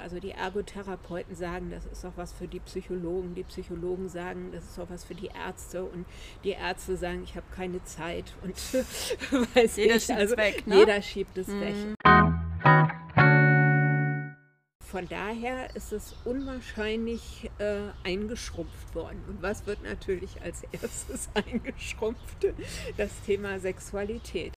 Also die Ergotherapeuten sagen, das ist auch was für die Psychologen. Die Psychologen sagen, das ist auch was für die Ärzte. Und die Ärzte sagen, ich habe keine Zeit. Und weiß jeder ich, schiebt also es weg. Ne? jeder schiebt es Mhm. weg. Von daher ist es unwahrscheinlich äh, eingeschrumpft worden. Und was wird natürlich als erstes eingeschrumpft? Das Thema Sexualität.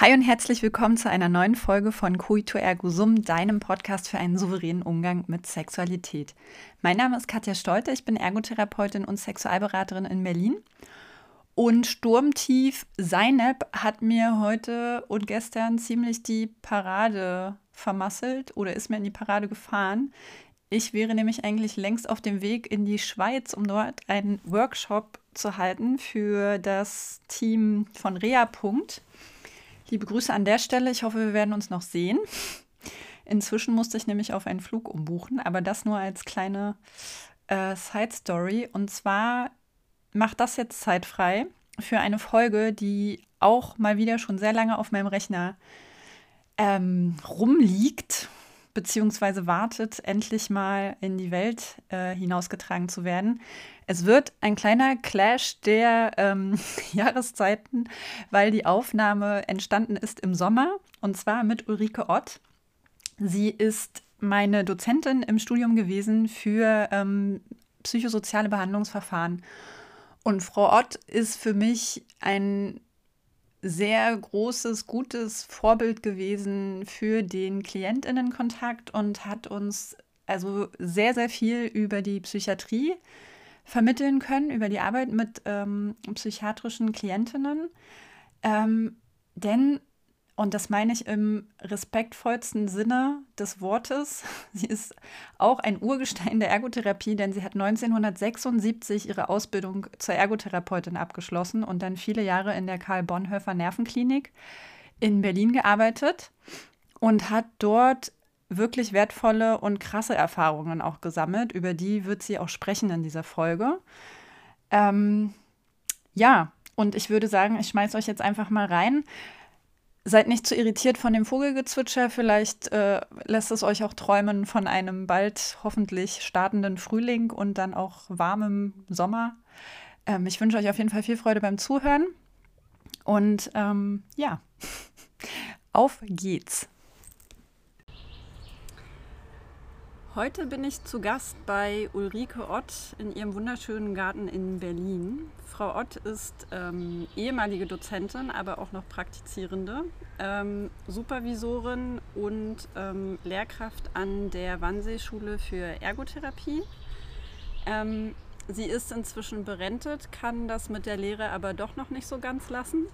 Hi und herzlich willkommen zu einer neuen Folge von Coito Ergo Sum, deinem Podcast für einen souveränen Umgang mit Sexualität. Mein Name ist Katja Stolte, ich bin Ergotherapeutin und Sexualberaterin in Berlin. Und Sturmtief Seinep hat mir heute und gestern ziemlich die Parade vermasselt oder ist mir in die Parade gefahren. Ich wäre nämlich eigentlich längst auf dem Weg in die Schweiz, um dort einen Workshop zu halten für das Team von Rea. Liebe Grüße an der Stelle. Ich hoffe, wir werden uns noch sehen. Inzwischen musste ich nämlich auf einen Flug umbuchen, aber das nur als kleine äh, Side Story. Und zwar macht das jetzt zeitfrei für eine Folge, die auch mal wieder schon sehr lange auf meinem Rechner ähm, rumliegt, beziehungsweise wartet, endlich mal in die Welt äh, hinausgetragen zu werden. Es wird ein kleiner Clash der ähm, Jahreszeiten, weil die Aufnahme entstanden ist im Sommer und zwar mit Ulrike Ott. Sie ist meine Dozentin im Studium gewesen für ähm, psychosoziale Behandlungsverfahren. Und Frau Ott ist für mich ein sehr großes, gutes Vorbild gewesen für den Klientinnenkontakt und hat uns also sehr, sehr viel über die Psychiatrie vermitteln können, über die Arbeit mit ähm, psychiatrischen Klientinnen. Ähm, denn, und das meine ich im respektvollsten Sinne des Wortes, sie ist auch ein Urgestein der Ergotherapie, denn sie hat 1976 ihre Ausbildung zur Ergotherapeutin abgeschlossen und dann viele Jahre in der Karl Bonhoeffer Nervenklinik in Berlin gearbeitet und hat dort wirklich wertvolle und krasse Erfahrungen auch gesammelt. Über die wird sie auch sprechen in dieser Folge. Ähm, ja, und ich würde sagen, ich schmeiße euch jetzt einfach mal rein. Seid nicht zu irritiert von dem Vogelgezwitscher. Vielleicht äh, lässt es euch auch träumen von einem bald hoffentlich startenden Frühling und dann auch warmem Sommer. Ähm, ich wünsche euch auf jeden Fall viel Freude beim Zuhören. Und ähm, ja, auf geht's. Heute bin ich zu Gast bei Ulrike Ott in ihrem wunderschönen Garten in Berlin. Frau Ott ist ähm, ehemalige Dozentin, aber auch noch praktizierende, ähm, Supervisorin und ähm, Lehrkraft an der Wannsee-Schule für Ergotherapie. Ähm, sie ist inzwischen berentet, kann das mit der Lehre aber doch noch nicht so ganz lassen.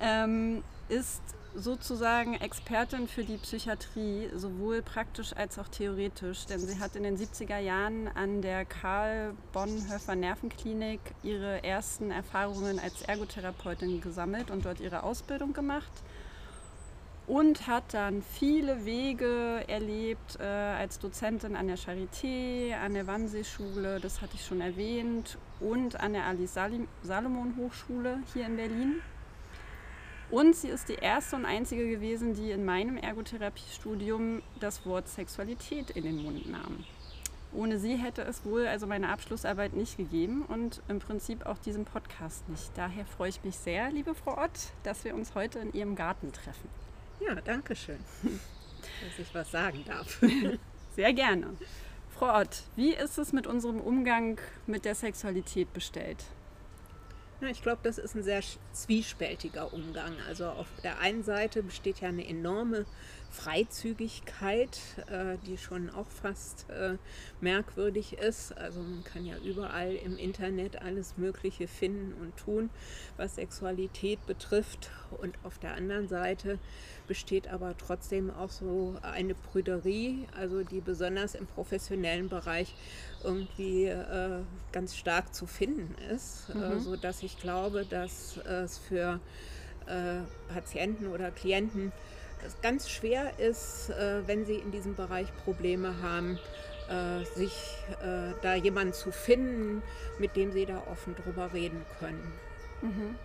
Ähm, ist sozusagen Expertin für die Psychiatrie, sowohl praktisch als auch theoretisch, denn sie hat in den 70er Jahren an der Karl Bonhoeffer Nervenklinik ihre ersten Erfahrungen als Ergotherapeutin gesammelt und dort ihre Ausbildung gemacht und hat dann viele Wege erlebt äh, als Dozentin an der Charité, an der Wannsee-Schule, das hatte ich schon erwähnt, und an der Alice Salomon Hochschule hier in Berlin. Und sie ist die erste und einzige gewesen, die in meinem Ergotherapiestudium das Wort Sexualität in den Mund nahm. Ohne sie hätte es wohl also meine Abschlussarbeit nicht gegeben und im Prinzip auch diesen Podcast nicht. Daher freue ich mich sehr, liebe Frau Ott, dass wir uns heute in Ihrem Garten treffen. Ja, danke schön, dass ich was sagen darf. Sehr gerne. Frau Ott, wie ist es mit unserem Umgang mit der Sexualität bestellt? Ja, ich glaube, das ist ein sehr zwiespältiger Umgang. Also auf der einen Seite besteht ja eine enorme Freizügigkeit, äh, die schon auch fast äh, merkwürdig ist. Also man kann ja überall im Internet alles Mögliche finden und tun, was Sexualität betrifft. Und auf der anderen Seite besteht aber trotzdem auch so eine Prüderie, also die besonders im professionellen Bereich irgendwie äh, ganz stark zu finden ist, mhm. äh, so dass ich glaube, dass es für äh, Patienten oder Klienten ganz schwer ist, äh, wenn sie in diesem Bereich Probleme haben, äh, sich äh, da jemanden zu finden, mit dem sie da offen drüber reden können. Mhm.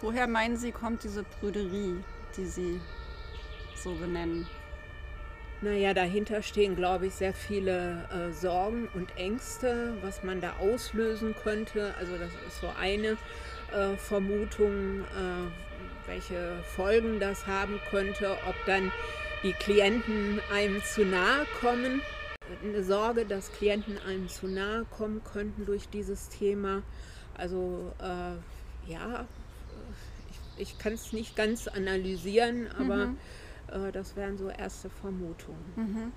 Woher meinen Sie, kommt diese Prüderie, die Sie so benennen? Naja, dahinter stehen, glaube ich, sehr viele äh, Sorgen und Ängste, was man da auslösen könnte. Also das ist so eine äh, Vermutung, äh, welche Folgen das haben könnte, ob dann die Klienten einem zu nahe kommen. Eine Sorge, dass Klienten einem zu nahe kommen könnten durch dieses Thema. Also äh, ja, ich, ich kann es nicht ganz analysieren, aber mhm. Äh, das wären so erste Vermutungen. Mhm.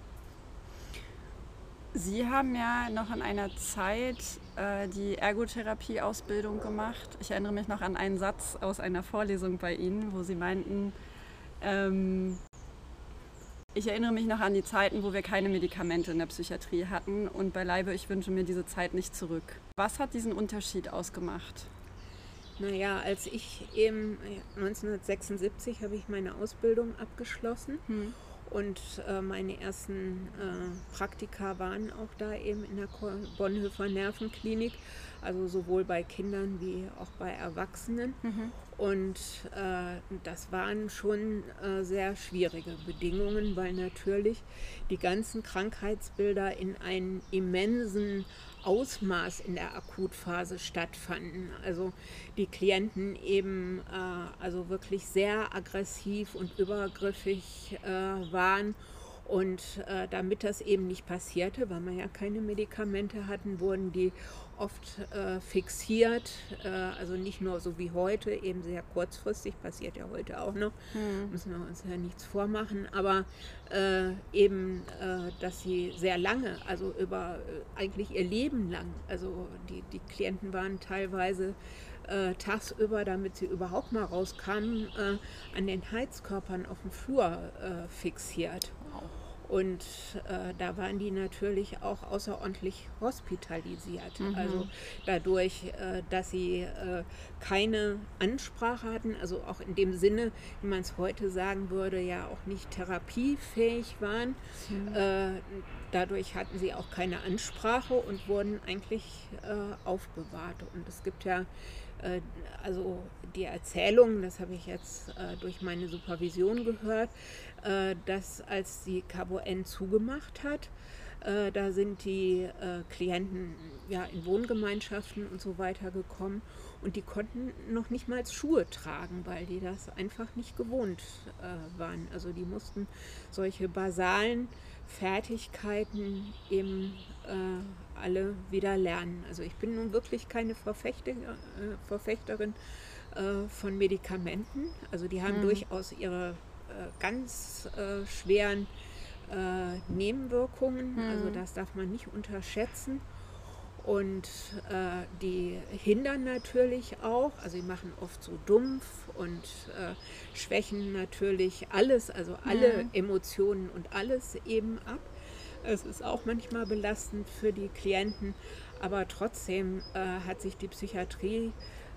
Sie haben ja noch in einer Zeit äh, die Ergotherapie-Ausbildung gemacht. Ich erinnere mich noch an einen Satz aus einer Vorlesung bei Ihnen, wo Sie meinten, ähm, ich erinnere mich noch an die Zeiten, wo wir keine Medikamente in der Psychiatrie hatten und beileibe, ich wünsche mir diese Zeit nicht zurück. Was hat diesen Unterschied ausgemacht? Naja, als ich eben 1976 habe ich meine Ausbildung abgeschlossen hm. Und äh, meine ersten äh, Praktika waren auch da eben in der Bonhoeffer Nervenklinik, also sowohl bei Kindern wie auch bei Erwachsenen. Mhm. Und äh, das waren schon äh, sehr schwierige Bedingungen, weil natürlich die ganzen Krankheitsbilder in einen immensen Ausmaß in der Akutphase stattfanden. Also die Klienten eben äh, also wirklich sehr aggressiv und übergriffig äh, waren. Und äh, damit das eben nicht passierte, weil wir ja keine Medikamente hatten, wurden die oft äh, fixiert. Äh, also nicht nur so wie heute, eben sehr kurzfristig, passiert ja heute auch noch, mhm. müssen wir uns ja nichts vormachen, aber äh, eben, äh, dass sie sehr lange, also über äh, eigentlich ihr Leben lang, also die, die Klienten waren teilweise äh, tagsüber, damit sie überhaupt mal rauskamen, an den Heizkörpern auf dem Flur fixiert. Und äh, da waren die natürlich auch außerordentlich hospitalisiert. Mhm. Also dadurch, äh, dass sie äh, keine Ansprache hatten, also auch in dem Sinne, wie man es heute sagen würde, ja auch nicht therapiefähig waren. Mhm. Äh, dadurch hatten sie auch keine Ansprache und wurden eigentlich äh, aufbewahrt. Und es gibt ja also die Erzählung, das habe ich jetzt äh, durch meine Supervision gehört, äh, dass als die Cabo N zugemacht hat, da sind die Klienten ja in Wohngemeinschaften und so weiter gekommen und die konnten noch nicht mal Schuhe tragen, weil die das einfach nicht gewohnt waren. Also die mussten solche basalen Fertigkeiten eben alle wieder lernen. Also ich bin nun wirklich keine Verfechter, äh, Verfechterin äh, von Medikamenten. Also die haben mhm. durchaus ihre äh, ganz äh, schweren äh, Nebenwirkungen. Mhm. Also das darf man nicht unterschätzen. Und äh, die hindern natürlich auch, also die machen oft so dumpf und schwächen natürlich alles, also alle mhm. Emotionen und alles eben ab. Es ist auch manchmal belastend für die Klienten, aber trotzdem äh, hat sich die Psychiatrie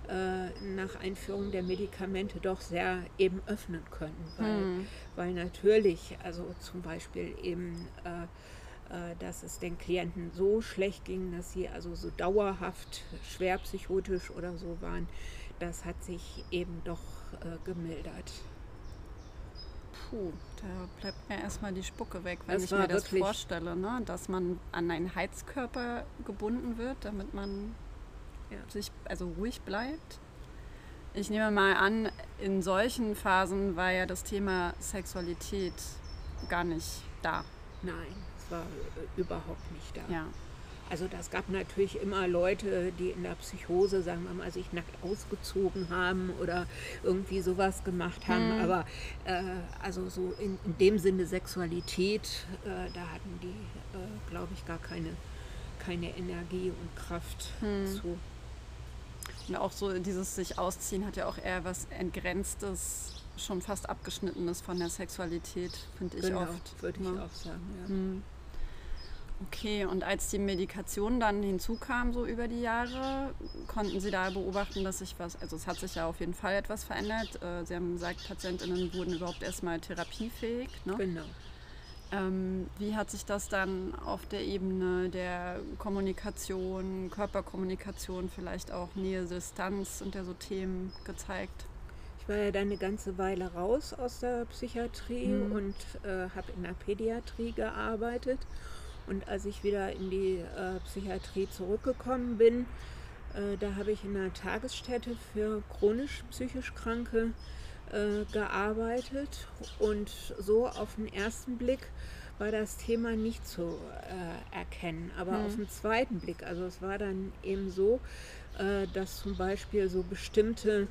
äh, nach Einführung der Medikamente doch sehr eben öffnen können, weil, hm. weil natürlich, also zum Beispiel eben, äh, äh, dass es den Klienten so schlecht ging, dass sie also so dauerhaft schwer psychotisch oder so waren, das hat sich eben doch äh, gemildert. Puh, da bleibt mir erstmal die Spucke weg, wenn das ich mir das vorstelle, ne? dass man an einen Heizkörper gebunden wird, damit man ja. sich also ruhig bleibt. Ich nehme mal an, in solchen Phasen war ja das Thema Sexualität gar nicht da. Nein, es war äh, überhaupt nicht da. Ja. Also das gab natürlich immer Leute, die in der Psychose, sagen wir mal, sich nackt ausgezogen haben oder irgendwie sowas gemacht haben. Mhm. Aber äh, also so in, in, dem Sinne Sexualität, äh, da hatten die, äh, glaube ich, gar keine, keine Energie und Kraft mhm. zu. Und auch so dieses sich ausziehen hat ja auch eher was Entgrenztes, schon fast Abgeschnittenes von der Sexualität, finde ich genau, oft. würde ich ja. auch sagen, ja. Mhm. Okay, und als die Medikation dann hinzukam, so über die Jahre, konnten Sie da beobachten, dass sich was, also es hat sich ja auf jeden Fall etwas verändert. Äh, Sie haben gesagt, Patientinnen wurden überhaupt erstmal therapiefähig. Ne? Genau. Ähm, wie hat sich das dann auf der Ebene der Kommunikation, Körperkommunikation, vielleicht auch Nähe, Distanz und der so Themen gezeigt? ich war ja dann eine ganze Weile raus aus der Psychiatrie mhm. und äh, habe in der Pädiatrie gearbeitet. Und als ich wieder in die äh, Psychiatrie zurückgekommen bin, äh, da habe ich in einer Tagesstätte für chronisch psychisch Kranke äh, gearbeitet. Und so auf den ersten Blick war das Thema nicht zu äh, erkennen. Aber mhm. auf den zweiten Blick, also es war dann eben so, äh, dass zum Beispiel so bestimmte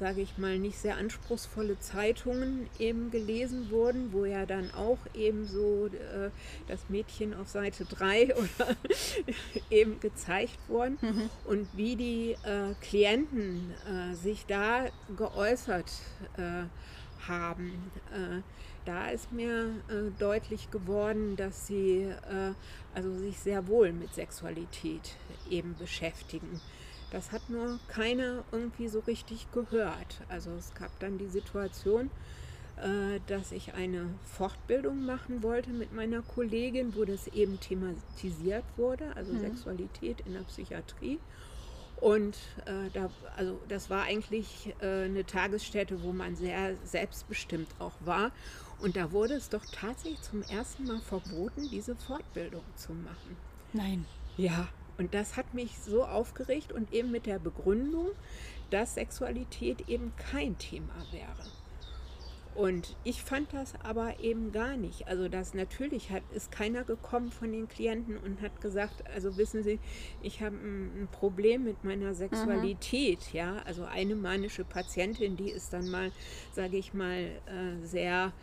sage ich mal, nicht sehr anspruchsvolle Zeitungen eben gelesen wurden, wo ja dann auch eben so äh, das Mädchen auf Seite 3 oder eben gezeigt worden mhm. und wie die äh, Klienten äh, sich da geäußert äh, haben. Äh, da ist mir äh, deutlich geworden, dass sie also sich sehr wohl mit Sexualität eben beschäftigen. Das hat nur keiner irgendwie so richtig gehört. Also es gab dann die Situation, äh, dass ich eine Fortbildung machen wollte mit meiner Kollegin, wo das eben thematisiert wurde, also mhm. Sexualität in der Psychiatrie. Und äh, da, also das war eigentlich äh, eine Tagesstätte, wo man sehr selbstbestimmt auch war. Und da wurde es doch tatsächlich zum ersten Mal verboten, diese Fortbildung zu machen. Nein. Ja, und das hat mich so aufgeregt und eben mit der Begründung, dass Sexualität eben kein Thema wäre. Und ich fand das aber eben gar nicht. Also das natürlich hat, ist keiner gekommen von den Klienten und hat gesagt, also wissen Sie, ich habe ein, ein, Problem mit meiner Sexualität. Mhm. Ja, also eine manische Patientin, die ist dann mal, sage ich mal, äh, sehr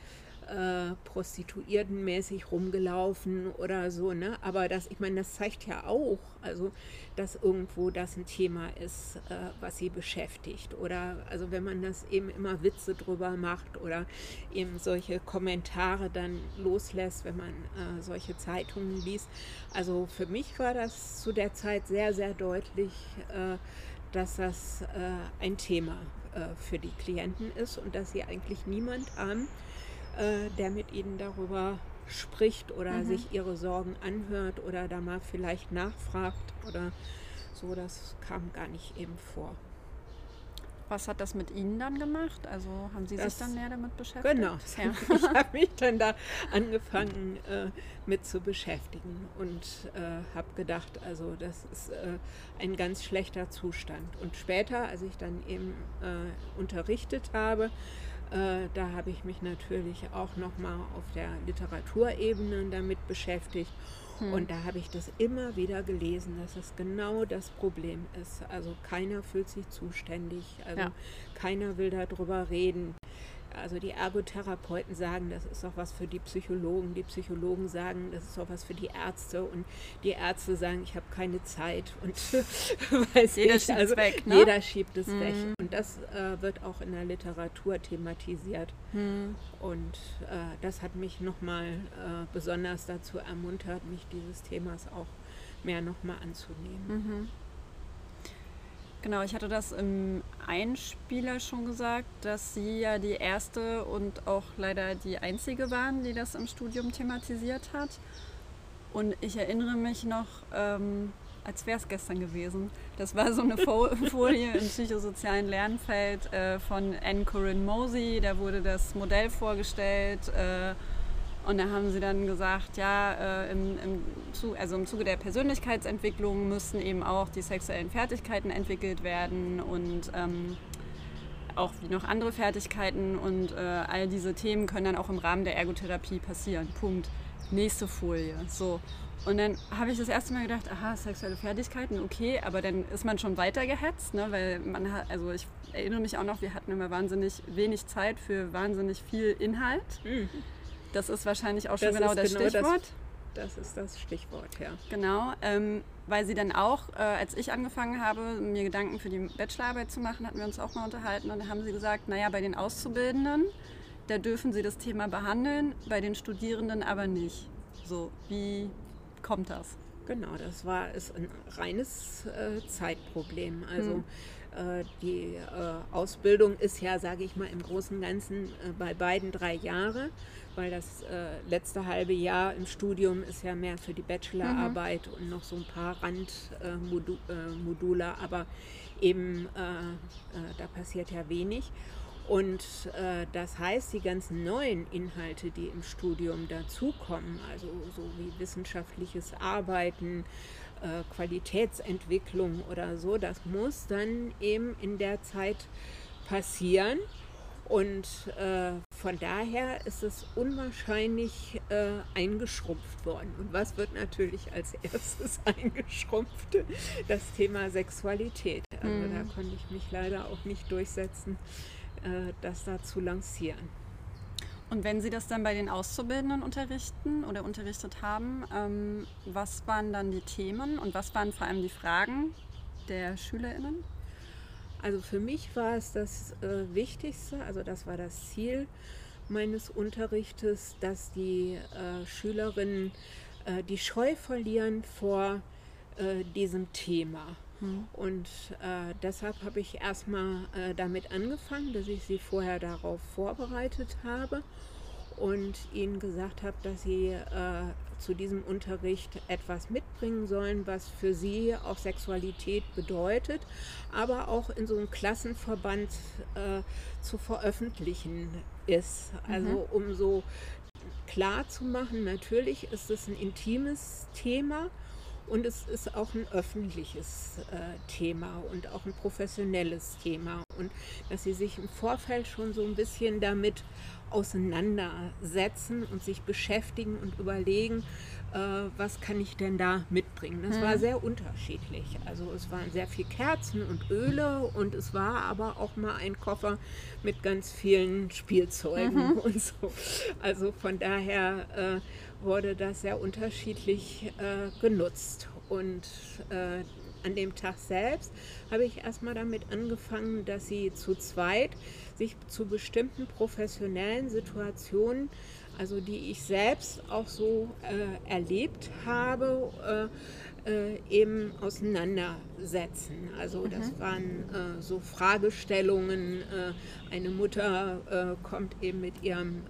äh, prostituiertenmäßig rumgelaufen oder so, ne? Aber das, ich meine, das zeigt ja auch, also dass irgendwo das ein Thema ist, äh, was sie beschäftigt. Oder also wenn man das eben immer Witze drüber macht oder eben solche Kommentare dann loslässt, wenn man äh, solche Zeitungen liest. Also für mich war das zu der Zeit sehr, sehr deutlich, äh, dass das äh, ein Thema für die Klienten ist und dass sie eigentlich niemand haben, äh, der mit ihnen darüber spricht oder mhm. sich ihre Sorgen anhört oder da mal vielleicht nachfragt oder so. Das kam gar nicht eben vor. Was hat das mit Ihnen dann gemacht? Also haben Sie das, sich dann näher damit beschäftigt? Genau, ja. ich habe mich dann da angefangen äh, mit zu beschäftigen und äh, habe gedacht, also das ist äh, ein ganz schlechter Zustand. Und später, als ich dann eben äh, unterrichtet habe, äh, da habe ich mich natürlich auch nochmal auf der Literaturebene damit beschäftigt. Hm. Und da habe ich das immer wieder gelesen, dass es genau das Problem ist. Also keiner fühlt sich zuständig, also ja. keiner will darüber reden. Also die Ergotherapeuten sagen, das ist doch was für die Psychologen. Die Psychologen sagen, das ist doch was für die Ärzte. Und die Ärzte sagen, ich habe keine Zeit. Und weiß jeder ich, schiebt also, es weg. Ne? Jeder schiebt es mhm. weg. Und das äh, wird auch in der Literatur thematisiert. Mhm. Und äh, das hat mich nochmal äh, besonders dazu ermuntert, mich dieses Themas auch mehr nochmal anzunehmen. Mhm. Genau, ich hatte das im Einspieler schon gesagt, dass Sie ja die erste und auch leider die einzige waren, die das im Studium thematisiert hat. Und ich erinnere mich noch, ähm, als wäre es gestern gewesen. Das war so eine Folie im psychosozialen Lernfeld äh, von Anne Corinne Mosey. Da wurde das Modell vorgestellt. Äh, und da haben sie dann gesagt, ja, äh, im, im, also im Zuge der Persönlichkeitsentwicklung müssen eben auch die sexuellen Fertigkeiten entwickelt werden und ähm, auch noch andere Fertigkeiten und äh, all diese Themen können dann auch im Rahmen der Ergotherapie passieren. Punkt. Nächste Folie. So. Und dann habe ich das erste Mal gedacht, aha, sexuelle Fertigkeiten, okay, aber dann ist man schon weiter gehetzt, ne? weil man hat, also ich erinnere mich auch noch, wir hatten immer wahnsinnig wenig Zeit für wahnsinnig viel Inhalt. Mhm. Das ist wahrscheinlich auch schon das genau das genau Stichwort. Das, das, ist das Stichwort, ja. Genau, ähm, weil sie dann auch, äh, als ich angefangen habe, mir Gedanken für die Bachelorarbeit zu machen, hatten wir uns auch mal unterhalten und da haben sie gesagt, naja, bei den Auszubildenden, da dürfen sie das Thema behandeln, bei den Studierenden aber nicht. So, wie kommt das? Genau, das war ist ein reines äh, Zeitproblem. Also hm. Äh, die äh, Ausbildung ist ja, sage ich mal, im Großen und Ganzen äh, bei beiden drei Jahre, weil das letzte halbe Jahr im Studium ist ja mehr für die Bachelorarbeit mhm. und noch so ein paar Randmodule, aber eben da passiert ja wenig. Und äh, das heißt, die ganzen neuen Inhalte, die im Studium dazukommen, also so wie wissenschaftliches Arbeiten, äh, Qualitätsentwicklung oder so, das muss dann eben in der Zeit passieren. Und äh, von daher ist es unwahrscheinlich äh, eingeschrumpft worden. Und was wird natürlich als erstes eingeschrumpft? Das Thema Sexualität. Also mhm. da konnte ich mich leider auch nicht durchsetzen, äh, das da zu lancieren. Und wenn Sie das dann bei den Auszubildenden unterrichten oder unterrichtet haben, ähm, was waren dann die Themen und was waren vor allem die Fragen der SchülerInnen? Also für mich war es das äh, Wichtigste, also das war das Ziel meines Unterrichtes, dass die äh, Schülerinnen äh, die Scheu verlieren vor äh, diesem Thema. Hm. Und äh, deshalb habe ich erstmal äh, damit angefangen, dass ich sie vorher darauf vorbereitet habe und ihnen gesagt habe, dass sie äh, zu diesem Unterricht etwas mitbringen sollen, was für sie auch Sexualität bedeutet, aber auch in so einem Klassenverband äh, zu veröffentlichen ist. Also mhm. um so klar zu machen, natürlich ist es ein intimes Thema und es ist auch ein öffentliches äh, Thema und auch ein professionelles Thema. Und dass sie sich im Vorfeld schon so ein bisschen damit auseinandersetzen und sich beschäftigen und überlegen, äh, was kann ich denn da mitbringen. Das mhm. war sehr unterschiedlich. Also es waren sehr viel Kerzen und Öle und es war aber auch mal ein Koffer mit ganz vielen Spielzeugen mhm. und so. Also von daher äh, wurde das sehr unterschiedlich äh, genutzt. Und äh, an dem Tag selbst habe ich erstmal damit angefangen, dass sie zu zweit sich zu bestimmten professionellen Situationen, also die ich selbst auch so äh, erlebt habe, äh, äh, eben auseinandersetzen. Also mhm. das waren äh, so Fragestellungen. Äh, eine Mutter äh, kommt eben mit ihrem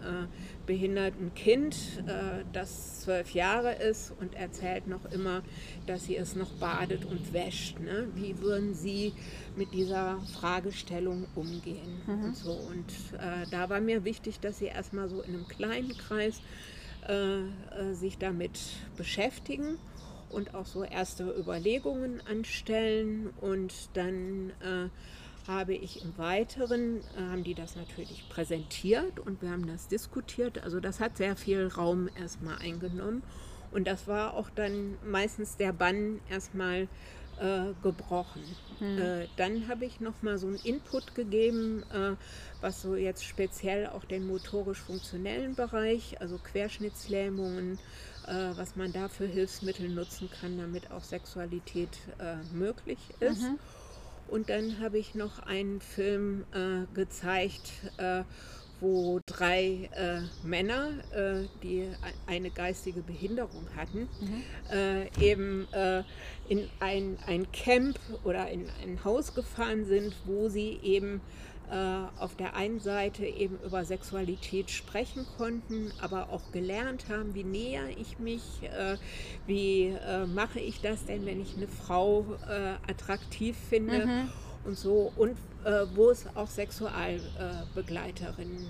behinderten Kind, das zwölf Jahre ist und erzählt noch immer, dass sie es noch badet und wäscht. Ne? Wie würden Sie mit dieser Fragestellung umgehen? Mhm. Und, so. und da war mir wichtig, dass sie erstmal so in einem kleinen Kreis sich damit beschäftigen und auch so erste Überlegungen anstellen und dann äh, habe ich im Weiteren, äh, haben die das natürlich präsentiert und wir haben das diskutiert. Also das hat sehr viel Raum erstmal eingenommen und das war auch dann meistens der Bann erstmal äh, gebrochen. Hm. Äh, dann habe ich noch mal so einen Input gegeben, äh, was so jetzt speziell auch den motorisch-funktionellen Bereich, also Querschnittslähmungen, äh, was man da für Hilfsmittel nutzen kann, damit auch Sexualität äh, möglich ist. Mhm. Und dann habe ich noch einen Film äh, gezeigt, äh, wo drei äh, Männer, äh, die eine geistige Behinderung hatten, mhm. eben in ein, ein Camp oder in ein Haus gefahren sind, wo sie eben äh, auf der einen Seite eben über Sexualität sprechen konnten, aber auch gelernt haben, wie näher ich mich, äh, wie äh, mache ich das denn, wenn ich eine Frau attraktiv finde mhm. und so und wo es auch Sexualbegleiterinnen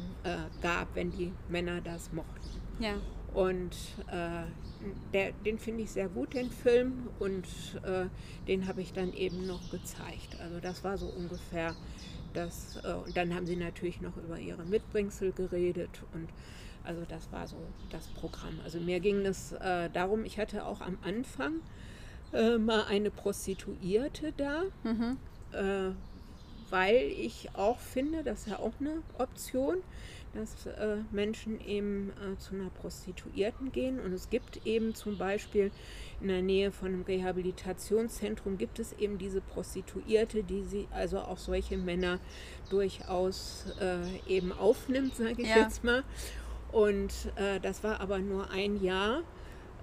gab, wenn die Männer das mochten. Ja. Und äh, der, den finde ich sehr gut, den Film, und äh, den habe ich dann eben noch gezeigt. Also das war so ungefähr das, äh, und dann haben sie natürlich noch über ihre Mitbringsel geredet und also das war so das Programm. Also mir ging es äh, darum, ich hatte auch am Anfang äh, mal eine Prostituierte da, mhm. Weil ich auch finde, das ist ja auch eine Option, dass äh, Menschen eben äh, zu einer Prostituierten gehen. Und es gibt eben zum Beispiel in der Nähe von einem Rehabilitationszentrum gibt es eben diese Prostituierte, die sie, also auch solche Männer durchaus äh, eben aufnimmt, sage ich ja. jetzt mal. Und äh, das war aber nur ein Jahr,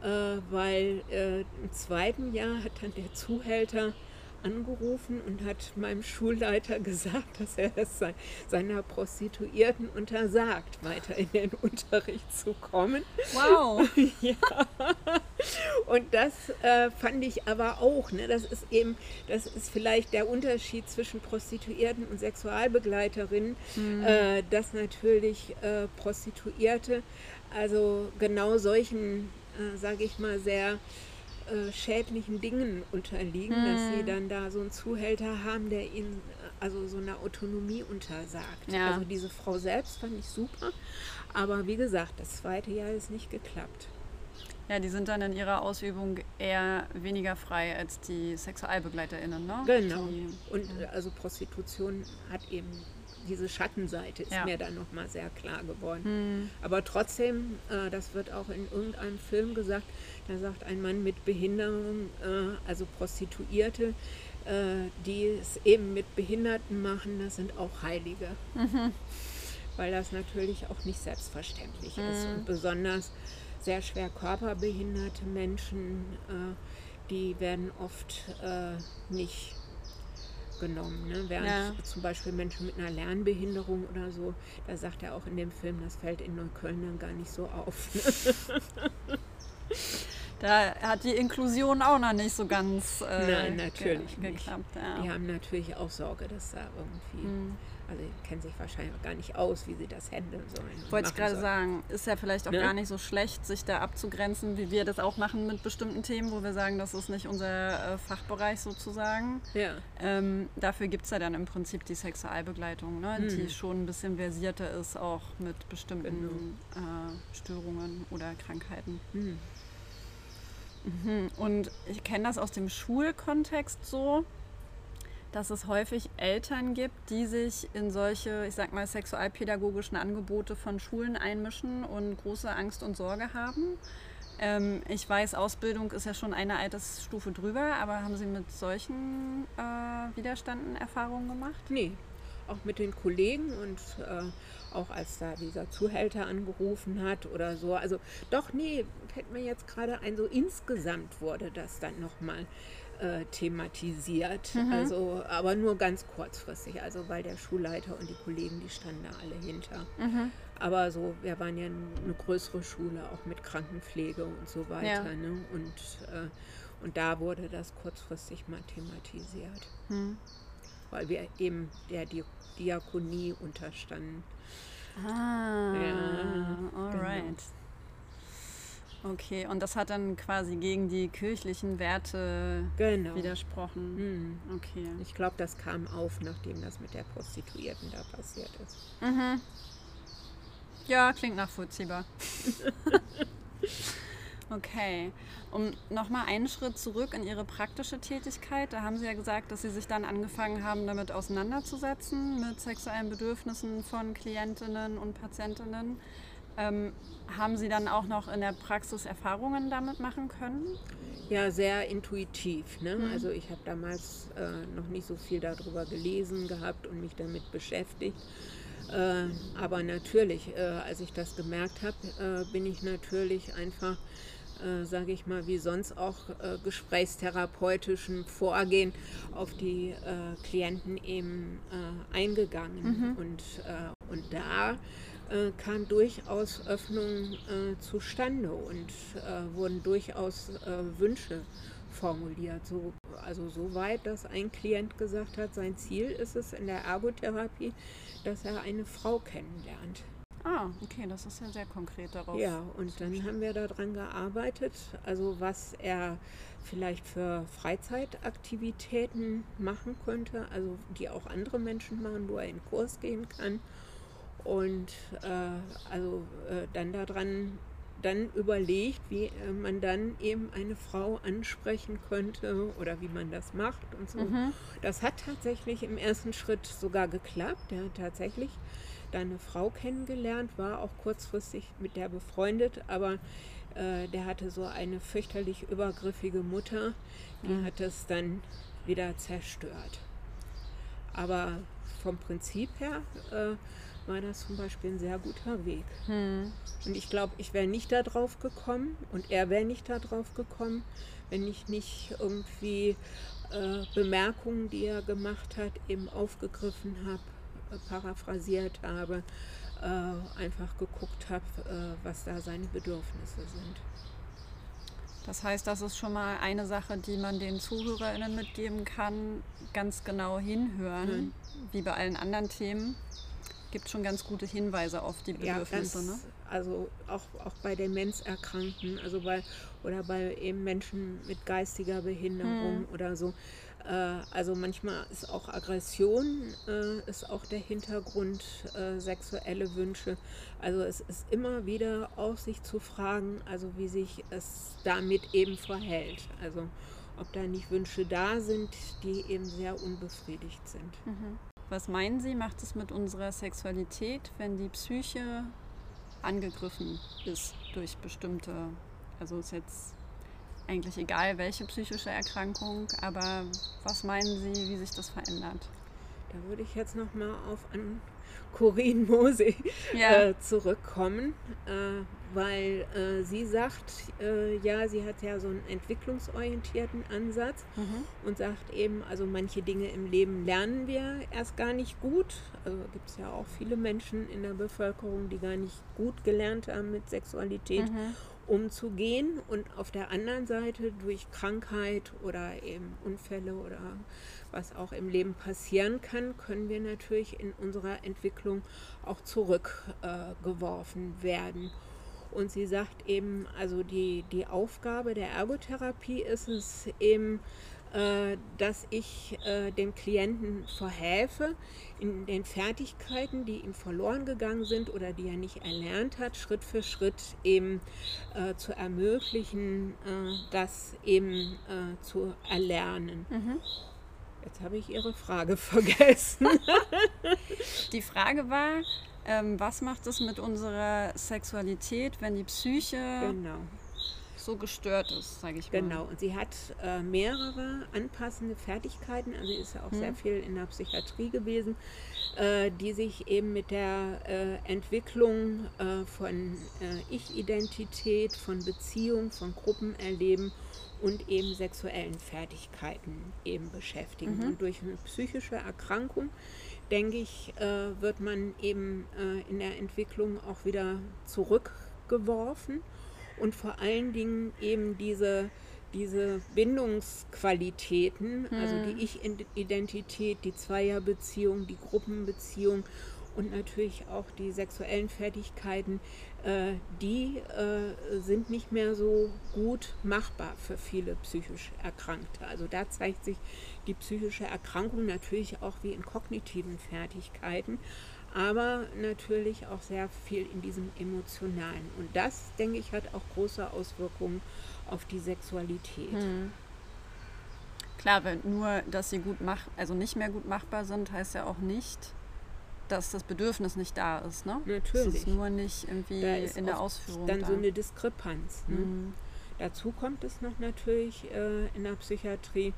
äh, weil äh, im zweiten Jahr hat dann der Zuhälter angerufen und hat meinem Schulleiter gesagt, dass er es seiner Prostituierten untersagt, weiter in den Unterricht zu kommen. Wow. ja. Und das äh, fand ich aber auch. Ne? Das ist eben, das ist vielleicht der Unterschied zwischen Prostituierten und Sexualbegleiterinnen, mhm. äh, dass natürlich äh, Prostituierte also genau solchen, äh, sage ich mal, sehr äh, schädlichen Dingen unterliegen, mhm. dass sie hm. dann da so einen Zuhälter haben, der ihnen äh, also so eine Autonomie untersagt. Ja. Also diese Frau selbst fand ich super, aber wie gesagt, das zweite Jahr ist nicht geklappt. Ja, die sind dann in ihrer Ausübung eher weniger frei als die SexualbegleiterInnen, ne? Genau. Die, Und ja. also Prostitution hat eben diese Schattenseite ist ja. mir dann nochmal sehr klar geworden. Mhm. Aber trotzdem, äh, das wird auch in irgendeinem Film gesagt, da sagt ein Mann mit Behinderung, äh, also Prostituierte, äh, die es eben mit Behinderten machen, das sind auch Heilige. Mhm. Weil das natürlich auch nicht selbstverständlich mhm. ist. Und besonders sehr schwer körperbehinderte Menschen, äh, die werden oft äh, nicht genommen. Ne? Während ja. zum Beispiel Menschen mit einer Lernbehinderung oder so, da sagt er auch in dem Film, das fällt in Neukölln dann gar nicht so auf. Ne? da hat die Inklusion auch noch nicht so ganz äh, Nein, natürlich ge geklappt. Ja. Die haben natürlich auch Sorge, dass da irgendwie. Mhm also die kennen sich wahrscheinlich auch gar nicht aus, wie sie das handeln sollen. Wollte ich gerade sagen, ist ja vielleicht auch ne? gar nicht so schlecht, sich da abzugrenzen, wie wir das auch machen mit bestimmten Themen, wo wir sagen, das ist nicht unser äh, Fachbereich sozusagen. Ja. Ähm, dafür gibt es ja dann im Prinzip die Sexualbegleitung, ne? Mhm. die schon ein bisschen versierter ist, auch mit bestimmten genau. äh, Störungen oder Krankheiten. Mhm. Mhm. Und ich kenne das aus dem Schulkontext so dass es häufig Eltern gibt, die sich in solche, ich sag mal, sexualpädagogischen Angebote von Schulen einmischen und große Angst und Sorge haben. Ähm, ich weiß, Ausbildung ist ja schon eine Altersstufe drüber, aber haben Sie mit solchen äh, Widerständen Erfahrungen gemacht? Nee, auch mit den Kollegen und äh, auch als da dieser Zuhälter angerufen hat oder so. Also doch, nee, fällt mir jetzt gerade ein, so insgesamt wurde das dann nochmal äh, thematisiert. Mhm. Also, aber nur ganz kurzfristig, also weil der Schulleiter und die Kollegen, die standen da alle hinter. Mhm. Aber so, wir waren ja eine größere Schule, auch mit Krankenpflege und so weiter. Ja. Ne? Und, äh, und da wurde das kurzfristig mal thematisiert. Mhm. Weil wir eben der Di Diakonie unterstanden. Ah, ja, alright. Genau. Okay, und das hat dann quasi gegen die kirchlichen Werte genau. widersprochen. Mhm. Okay. Ich glaube, das kam auf, nachdem das mit der Prostituierten da passiert ist. Mhm. Ja, klingt nachvollziehbar. okay. Um nochmal einen Schritt zurück in Ihre praktische Tätigkeit. Da haben Sie ja gesagt, dass Sie sich dann angefangen haben, damit auseinanderzusetzen, mit sexuellen Bedürfnissen von Klientinnen und Patientinnen. Ähm, haben Sie dann auch noch in der Praxis Erfahrungen damit machen können? Ja, sehr intuitiv. Ne? Mhm. Also ich habe damals äh, noch nicht so viel darüber gelesen gehabt und mich damit beschäftigt. Äh, aber natürlich, äh, als ich das gemerkt habe, äh, bin ich natürlich einfach, äh, sage ich mal, wie sonst auch äh, gesprächstherapeutischen Vorgehen auf die Klienten eben eingegangen. Mhm. Und, und da äh, kam durchaus Öffnung äh, zustande und äh, wurden durchaus äh, Wünsche formuliert. So, also so weit, dass ein Klient gesagt hat, sein Ziel ist es in der Ergotherapie, dass er eine Frau kennenlernt. Ah, okay, das ist ja sehr konkret darauf. Ja, und dann haben wir daran gearbeitet, also was er vielleicht für Freizeitaktivitäten machen könnte, also die auch andere Menschen machen, wo er in Kurs gehen kann und äh, also äh, dann daran dann überlegt, wie äh, man dann eben eine Frau ansprechen könnte oder wie man das macht und so. Mhm. Das hat tatsächlich im ersten Schritt sogar geklappt. Er hat tatsächlich da eine Frau kennengelernt, war auch kurzfristig mit der befreundet, aber äh, der hatte so eine fürchterlich übergriffige Mutter, die mhm. hat es dann wieder zerstört. Aber vom Prinzip her äh, war das zum Beispiel ein sehr guter Weg. Hm. Und ich glaube, ich wäre nicht darauf gekommen und er wäre nicht darauf gekommen, wenn ich nicht irgendwie äh, Bemerkungen, die er gemacht hat, eben aufgegriffen habe, äh, paraphrasiert habe, äh, einfach geguckt habe, äh, was da seine Bedürfnisse sind. Das heißt, das ist schon mal eine Sache, die man den ZuhörerInnen mitgeben kann, ganz genau hinhören, mhm. wie bei allen anderen Themen. Gibt schon ganz gute Hinweise auf die Bedürfnisse. Ja, ganz, ne? Also auch, auch bei Demenzerkrankten, also bei oder bei eben Menschen mit geistiger Behinderung mhm. oder so. Äh, also manchmal ist auch Aggression äh, ist auch der Hintergrund, äh, sexuelle Wünsche. Also es ist immer wieder auch sich zu fragen, also wie sich es damit eben verhält. Also ob da nicht Wünsche da sind, die eben sehr unbefriedigt sind. Mhm. Was meinen Sie, macht es mit unserer Sexualität, wenn die Psyche angegriffen ist durch bestimmte, also ist jetzt eigentlich egal, welche psychische Erkrankung, aber was meinen Sie, wie sich das verändert? Da würde ich jetzt nochmal auf an Corinne Mose ja. äh, zurückkommen, äh, weil äh, sie sagt, äh, ja, sie hat ja so einen entwicklungsorientierten Ansatz mhm. und sagt eben, also manche Dinge im Leben lernen wir erst gar nicht gut. Also gibt es ja auch viele Menschen in der Bevölkerung, die gar nicht gut gelernt haben mit Sexualität. Mhm umzugehen und auf der anderen Seite durch Krankheit oder eben Unfälle oder was auch im Leben passieren kann, können wir natürlich in unserer Entwicklung auch zurückgeworfen äh, werden. Und sie sagt eben, also die, die Aufgabe der Ergotherapie ist es eben, äh, dass ich äh, dem Klienten verhelfe, in den Fertigkeiten, die ihm verloren gegangen sind oder die er nicht erlernt hat, Schritt für Schritt eben äh, zu ermöglichen, das eben zu erlernen. Mhm. Jetzt habe ich Ihre Frage vergessen. die Frage war, ähm, was macht es mit unserer Sexualität, wenn die Psyche genau so gestört ist, sage ich mal. Genau, und sie hat äh, mehrere anpassende Fertigkeiten, also sie ist ja auch hm. sehr viel in der Psychiatrie gewesen, äh, die sich eben mit der äh, Entwicklung äh, von äh, Ich-Identität, von Beziehung, von Gruppenerleben und eben sexuellen Fertigkeiten eben beschäftigen. Mhm. Und durch eine psychische Erkrankung, denke ich, äh, wird man eben in der Entwicklung auch wieder zurückgeworfen und vor allen Dingen eben diese, diese Bindungsqualitäten, hm. also die. Ich-Identität, die Zweierbeziehung, die Gruppenbeziehung und natürlich auch die sexuellen Fertigkeiten, äh, die äh, sind nicht mehr so gut machbar für viele psychisch Erkrankte. Also da zeigt sich die psychische Erkrankung natürlich auch wie in kognitiven Fertigkeiten, aber natürlich auch sehr viel in diesem Emotionalen. Und das, denke ich, hat auch große Auswirkungen auf die Sexualität. Hm. Klar, weil nur, dass sie gut mach, also nicht mehr gut machbar sind, heißt ja auch nicht, dass das Bedürfnis nicht da ist. Ne? Natürlich. Es ist nur nicht irgendwie in der Ausführung. Dann da. so eine Diskrepanz. Ne? Mhm. Dazu kommt es noch natürlich äh, in der Psychiatrie,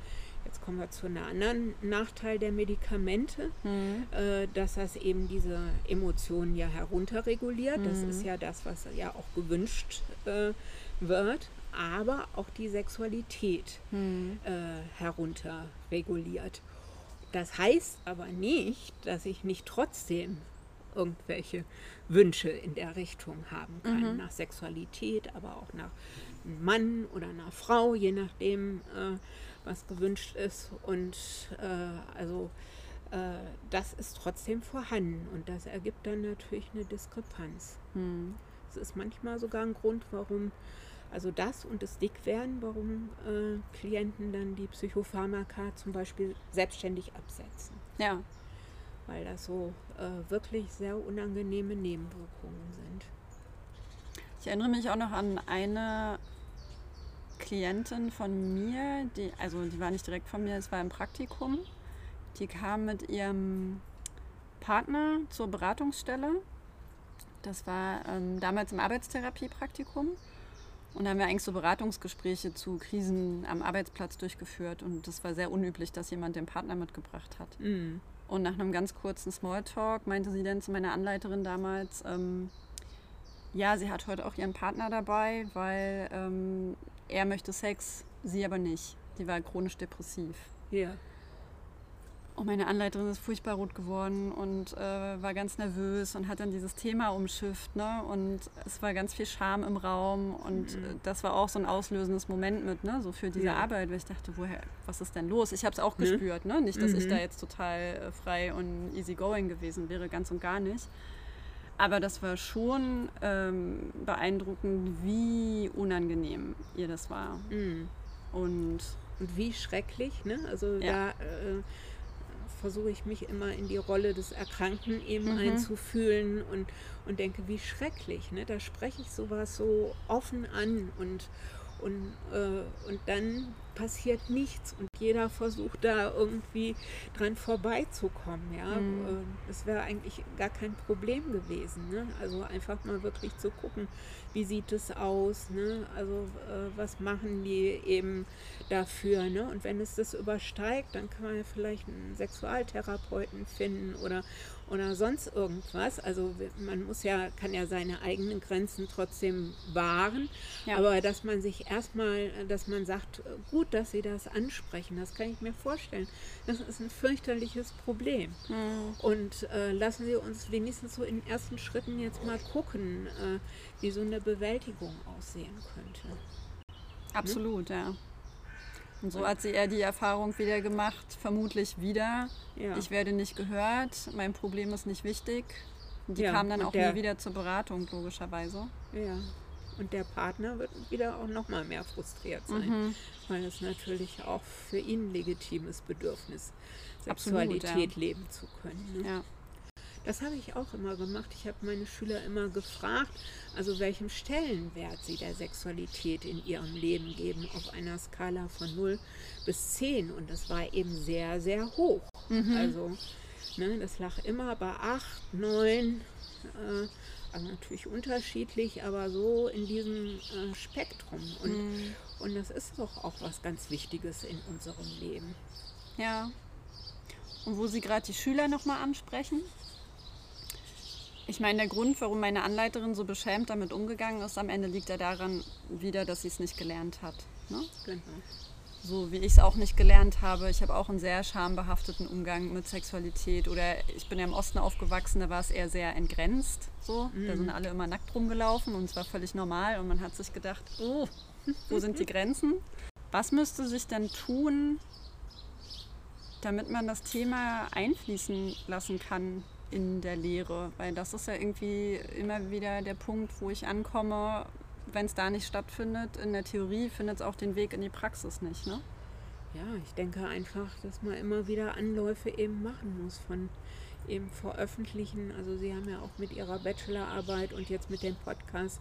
Jetzt kommen wir zu einem anderen Nachteil der Medikamente, mhm. äh, dass das eben diese Emotionen ja herunterreguliert. Mhm. Das ist ja das, was ja auch gewünscht äh, wird, aber auch die Sexualität mhm. äh, herunterreguliert. Das heißt aber nicht, dass ich nicht trotzdem irgendwelche Wünsche in der Richtung haben kann, mhm. nach Sexualität, aber auch nach einem Mann oder einer Frau, je nachdem, äh, was gewünscht ist. Und äh, also äh, das ist trotzdem vorhanden und das ergibt dann natürlich eine Diskrepanz. Hm. Es ist manchmal sogar ein Grund, warum, also das und das Dickwerden, warum äh, Klienten dann die Psychopharmaka zum Beispiel selbstständig absetzen. Ja. Weil das so äh, wirklich sehr unangenehme Nebenwirkungen sind. Ich erinnere mich auch noch an eine Klientin von mir, die, also die war nicht direkt von mir, es war im Praktikum. Die kam mit ihrem Partner zur Beratungsstelle. Das war ähm, damals im Arbeitstherapie-Praktikum. Und da haben wir eigentlich so Beratungsgespräche zu Krisen am Arbeitsplatz durchgeführt. Und das war sehr unüblich, dass jemand den Partner mitgebracht hat. Mhm. Und nach einem ganz kurzen Smalltalk meinte sie dann zu meiner Anleiterin damals, ähm, ja, sie hat heute auch ihren Partner dabei, weil ähm, er möchte Sex, sie aber nicht. Die war chronisch depressiv. Ja. Und meine Anleiterin ist furchtbar rot geworden und äh, war ganz nervös und hat dann dieses Thema umschifft. Ne? Und es war ganz viel Scham im Raum. Und mhm. Äh, das war auch so ein auslösendes Moment mit, ne? so für diese ja. Arbeit, weil ich dachte, woher, was ist denn los? Ich habe es auch mhm. gespürt. Ne? Nicht, dass mhm. ich da jetzt total äh, frei und easygoing gewesen wäre, ganz und gar nicht. Aber das war schon ähm, beeindruckend, wie unangenehm ihr das war. Mhm. Und, und wie schrecklich, ne? Also ja. da äh, versuche ich mich immer in die Rolle des Erkrankten eben mhm. einzufühlen und, und denke, wie schrecklich. Ne? Da spreche ich sowas so offen an und, und, äh, und dann passiert nichts und jeder versucht da irgendwie dran vorbeizukommen. Ja? Mhm. Das wäre eigentlich gar kein Problem gewesen. Ne? Also einfach mal wirklich zu gucken, wie sieht es aus, ne? also äh, was machen die eben dafür. Ne? Und wenn es das übersteigt, dann kann man ja vielleicht einen Sexualtherapeuten finden oder, oder sonst irgendwas. Also man muss ja, kann ja seine eigenen Grenzen trotzdem wahren, ja. aber dass man sich erstmal, dass man sagt, gut, dass sie das ansprechen, das kann ich mir vorstellen. Das ist ein fürchterliches Problem. Mhm. Und äh, lassen Sie uns wenigstens so in ersten Schritten jetzt mal gucken, äh, wie so eine Bewältigung aussehen könnte. Absolut, hm? ja. Und so hat sie eher die Erfahrung wieder gemacht, vermutlich wieder. Ja. Ich werde nicht gehört, mein Problem ist nicht wichtig. Die ja, kam dann auch der, nie wieder zur Beratung, logischerweise. Ja. Und der Partner wird wieder auch noch mal mehr frustriert sein, mhm. weil es natürlich auch für ihn legitimes Bedürfnis, Sexualität Absolut, ja. leben zu können. Ne? Ja. Das habe ich auch immer gemacht. Ich habe meine Schüler immer gefragt, also welchen Stellenwert sie der Sexualität in ihrem Leben geben, auf einer Skala von 0 bis 10. Und das war eben sehr, sehr hoch. Mhm. Also ne, das lag immer bei 8, 9. Äh, also natürlich unterschiedlich, aber so in diesem äh, Spektrum. Und, mhm. und das ist doch auch was ganz Wichtiges in unserem Leben. Ja. Und wo Sie gerade die Schüler nochmal ansprechen, ich meine, der Grund, warum meine Anleiterin so beschämt damit umgegangen ist, am Ende liegt ja daran wieder, dass sie es nicht gelernt hat. Ne? Genau. So wie ich es auch nicht gelernt habe. Ich habe auch einen sehr schambehafteten Umgang mit Sexualität. Oder ich bin ja im Osten aufgewachsen, da war es eher sehr entgrenzt. So. Mhm. Da sind alle immer nackt rumgelaufen und es war völlig normal. Und man hat sich gedacht, oh, wo sind die Grenzen? Was müsste sich denn tun, damit man das Thema einfließen lassen kann in der Lehre, weil das ist ja irgendwie immer wieder der Punkt, wo ich ankomme, wenn es da nicht stattfindet, in der Theorie findet es auch den Weg in die Praxis nicht, ne? Ja, ich denke einfach, dass man immer wieder Anläufe eben machen muss von eben veröffentlichen. Also Sie haben ja auch mit Ihrer Bachelorarbeit und jetzt mit dem Podcast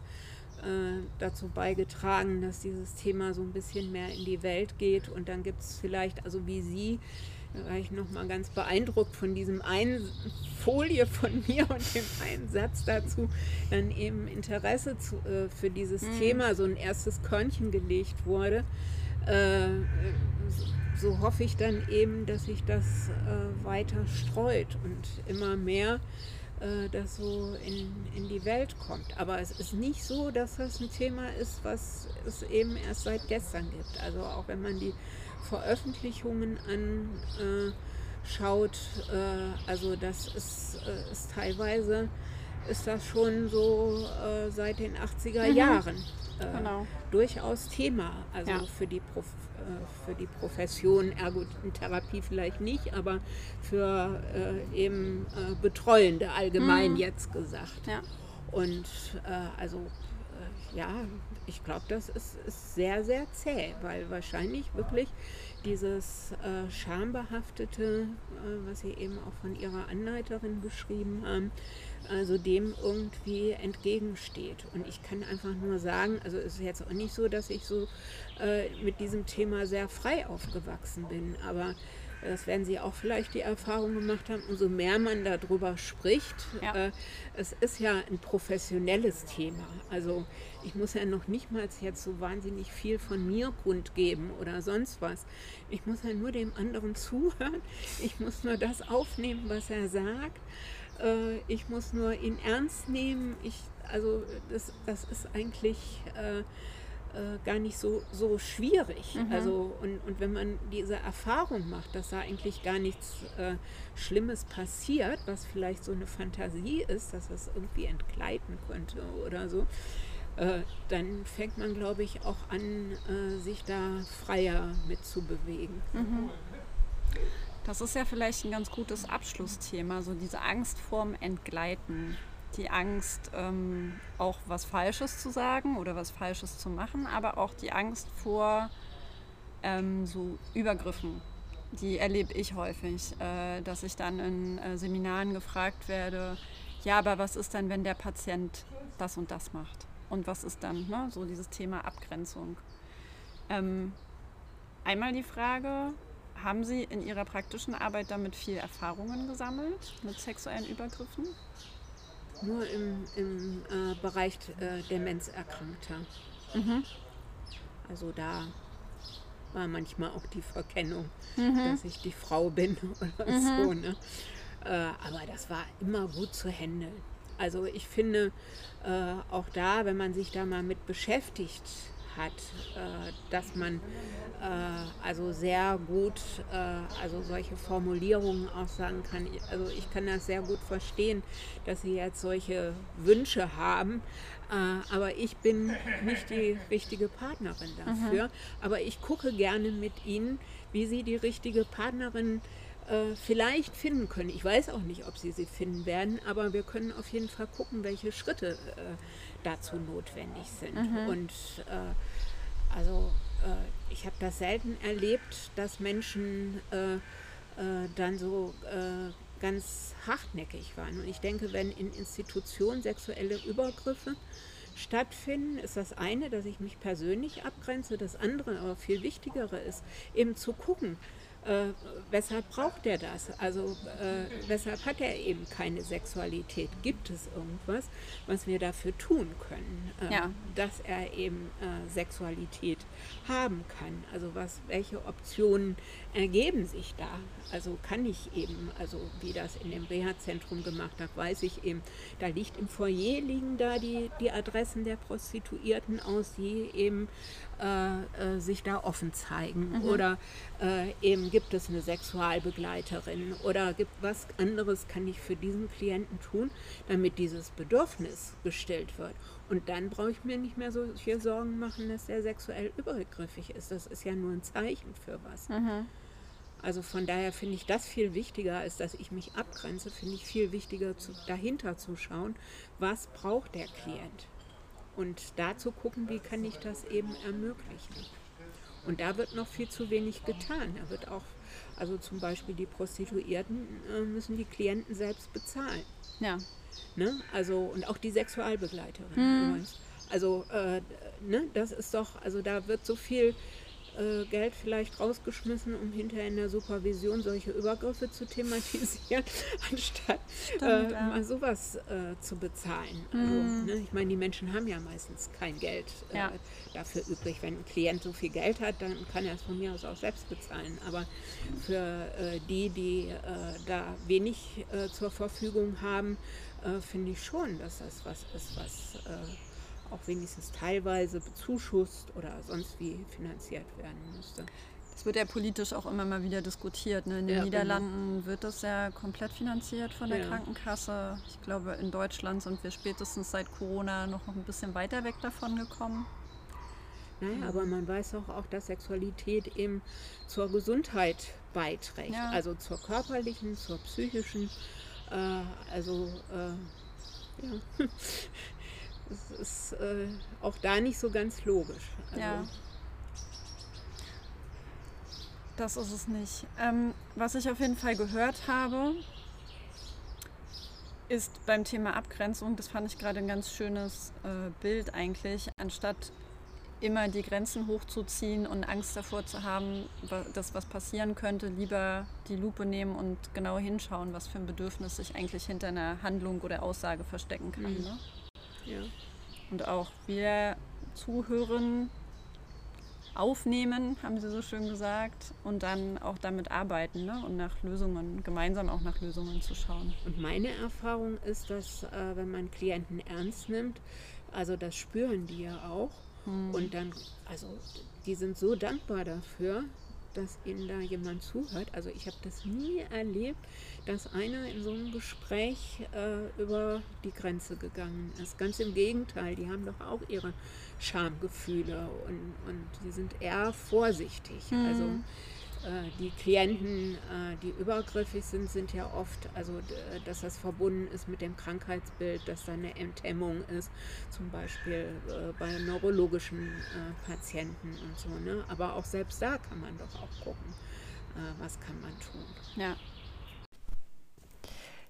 äh, dazu beigetragen, dass dieses Thema so ein bisschen mehr in die Welt geht. Und dann gibt es vielleicht, also wie Sie da war ich nochmal ganz beeindruckt von diesem einen Folie von mir und dem einen Satz dazu, dann eben Interesse zu, äh, für dieses mhm. Thema, so ein erstes Körnchen gelegt wurde. Äh, so hoffe ich dann eben, dass sich das äh, weiter streut und immer mehr äh, das so in, in die Welt kommt. Aber es ist nicht so, dass das ein Thema ist, was es eben erst seit gestern gibt. Also auch wenn man die Veröffentlichungen anschaut, äh, also das ist, äh, ist teilweise ist das schon so äh, seit den 80er mhm. Jahren äh, genau. durchaus Thema. Also ja. für, die Prof äh, für die Profession Ergotherapie vielleicht nicht, aber für äh, eben Betreuende allgemein mhm. jetzt gesagt. Ja. Und also ja, ich glaube, das ist, ist, sehr, sehr zäh, weil wahrscheinlich wirklich dieses äh, Schambehaftete, äh, was Sie eben auch von Ihrer Anleiterin beschrieben haben, also dem irgendwie entgegensteht. Und ich kann einfach nur sagen, also es ist jetzt auch nicht so, dass ich so äh, mit diesem Thema sehr frei aufgewachsen bin, aber das werden Sie auch vielleicht die Erfahrung gemacht haben, umso mehr man darüber spricht. Ja. Äh, es ist ja ein professionelles Thema. Also ich muss ja noch nicht mal jetzt so wahnsinnig viel von mir kundgeben oder sonst was. Ich muss ja nur dem anderen zuhören. Ich muss nur das aufnehmen, was er sagt. Äh, ich muss nur ihn ernst nehmen. Ich, also das, das ist eigentlich äh, äh, gar nicht so, so schwierig. Mhm. Also, und, und wenn man diese Erfahrung macht, dass da eigentlich gar nichts äh, Schlimmes passiert, was vielleicht so eine Fantasie ist, dass das irgendwie entgleiten könnte oder so, äh, dann fängt man, glaube ich, auch an, äh, sich da freier mitzubewegen. Mhm. Das ist ja vielleicht ein ganz gutes Abschlussthema, so diese Angst vorm Entgleiten die Angst, ähm, auch was Falsches zu sagen oder was Falsches zu machen, aber auch die Angst vor ähm, so Übergriffen. Die erlebe ich häufig, äh, dass ich dann in äh, Seminaren gefragt werde, ja, aber was ist denn, wenn der Patient das und das macht? Und was ist dann ne, so dieses Thema Abgrenzung? Ähm, einmal die Frage, haben Sie in Ihrer praktischen Arbeit damit viel Erfahrungen gesammelt mit sexuellen Übergriffen? Nur im, im äh, Bereich äh, Demenzerkrankter. Mhm. Also da war manchmal auch die Verkennung, mhm. dass ich die Frau bin oder mhm. so. Ne? Äh, aber das war immer gut zu handeln. Also ich finde äh, auch da, wenn man sich da mal mit beschäftigt hat, äh, dass man äh, also sehr gut äh, also solche Formulierungen auch sagen kann. Also ich kann das sehr gut verstehen, dass Sie jetzt solche Wünsche haben, aber ich bin nicht die richtige Partnerin dafür. Mhm. Aber ich gucke gerne mit Ihnen, wie Sie die richtige Partnerin vielleicht finden können. Ich weiß auch nicht, ob Sie sie finden werden, aber wir können auf jeden Fall gucken, welche Schritte dazu notwendig sind. Mhm. Und äh, also äh, ich habe das selten erlebt, dass Menschen äh, äh, dann so äh, ganz hartnäckig waren. Und ich denke, wenn in Institutionen sexuelle Übergriffe stattfinden, ist das eine, dass ich mich persönlich abgrenze. Das andere, aber viel wichtigere ist, eben zu gucken, äh, weshalb braucht er das? Also äh, weshalb hat er eben keine Sexualität? Gibt es irgendwas, was wir dafür tun können, äh, ja. dass er eben äh, Sexualität haben kann? Also was, welche Optionen ergeben sich da? Also kann ich eben, also wie das in dem Reha-Zentrum gemacht habe, weiß ich eben, da liegt im Foyer liegen da die, die Adressen der Prostituierten aus, die eben äh, äh, sich da offen zeigen. Mhm. Oder äh, eben gibt es eine Sexualbegleiterin oder gibt was anderes kann ich für diesen Klienten tun, damit dieses Bedürfnis gestillt wird. Und dann brauche ich mir nicht mehr solche Sorgen machen, dass er sexuell übergriffig ist. Das ist ja nur ein Zeichen für was. Mhm. Also von daher finde ich das viel wichtiger, als dass ich mich abgrenze, finde ich viel wichtiger, zu, dahinter zu schauen, was braucht der Klient. Und da zu gucken, wie kann ich das eben ermöglichen. Und da wird noch viel zu wenig getan. Da wird auch, also zum Beispiel die Prostituierten äh, müssen die Klienten selbst bezahlen. Ja. Ne? Also, und auch die Sexualbegleiterin hm. Also, äh, ne, das ist doch, also da wird so viel äh, Geld vielleicht rausgeschmissen, um hinterher in der Supervision solche Übergriffe zu thematisieren, anstatt Stimmt, äh, ja. mal sowas äh, zu bezahlen. Also, mhm. ne, ich meine, die Menschen haben ja meistens kein Geld äh, ja. dafür übrig. Wenn ein Klient so viel Geld hat, dann kann er es von mir aus auch selbst bezahlen. Aber für äh, die, die äh, da wenig zur Verfügung haben, finde ich schon, dass das was ist, was auch wenigstens teilweise bezuschusst oder sonst wie finanziert werden müsste. Das wird ja politisch auch immer mal wieder diskutiert. Ne? In den ja, genau. Niederlanden genau. wird das ja komplett finanziert von der ja. Krankenkasse. Ich glaube, in Deutschland sind wir spätestens seit Corona noch ein bisschen weiter weg davon gekommen. Naja, aber man weiß auch, auch, dass Sexualität eben zur Gesundheit beiträgt. Ja. Also zur körperlichen, zur psychischen. Äh, also äh, ja. Es ist äh, auch da nicht so ganz logisch. Also ja. Das ist es nicht. Ähm, was ich auf jeden Fall gehört habe, ist beim Thema Abgrenzung, das fand ich gerade ein ganz schönes äh, Bild eigentlich, anstatt immer die Grenzen hochzuziehen und Angst davor zu haben, dass was passieren könnte, lieber die Lupe nehmen und genau hinschauen, was für ein Bedürfnis sich eigentlich hinter einer Handlung oder Aussage verstecken kann. Mhm. Ne? Ja. Und auch wir zuhören, aufnehmen, haben Sie so schön gesagt, und dann auch damit arbeiten ne? und nach Lösungen, gemeinsam auch nach Lösungen zu schauen. Und meine Erfahrung ist, dass äh, wenn man Klienten ernst nimmt, also das spüren die ja auch, hm. und dann, also die sind so dankbar dafür, dass ihnen da jemand zuhört. Also ich habe das nie erlebt, dass einer in so einem Gespräch äh, über die Grenze gegangen ist. Ganz im Gegenteil, die haben doch auch ihre Schamgefühle und, und die sind eher vorsichtig. Mhm. Also die Klienten, äh, die übergriffig sind, sind ja oft, also dass das verbunden ist mit dem Krankheitsbild, dass da eine Enthemmung ist, zum Beispiel äh, bei neurologischen Patienten und so. Ne? Aber auch selbst da kann man doch auch gucken, was kann man tun. Ja.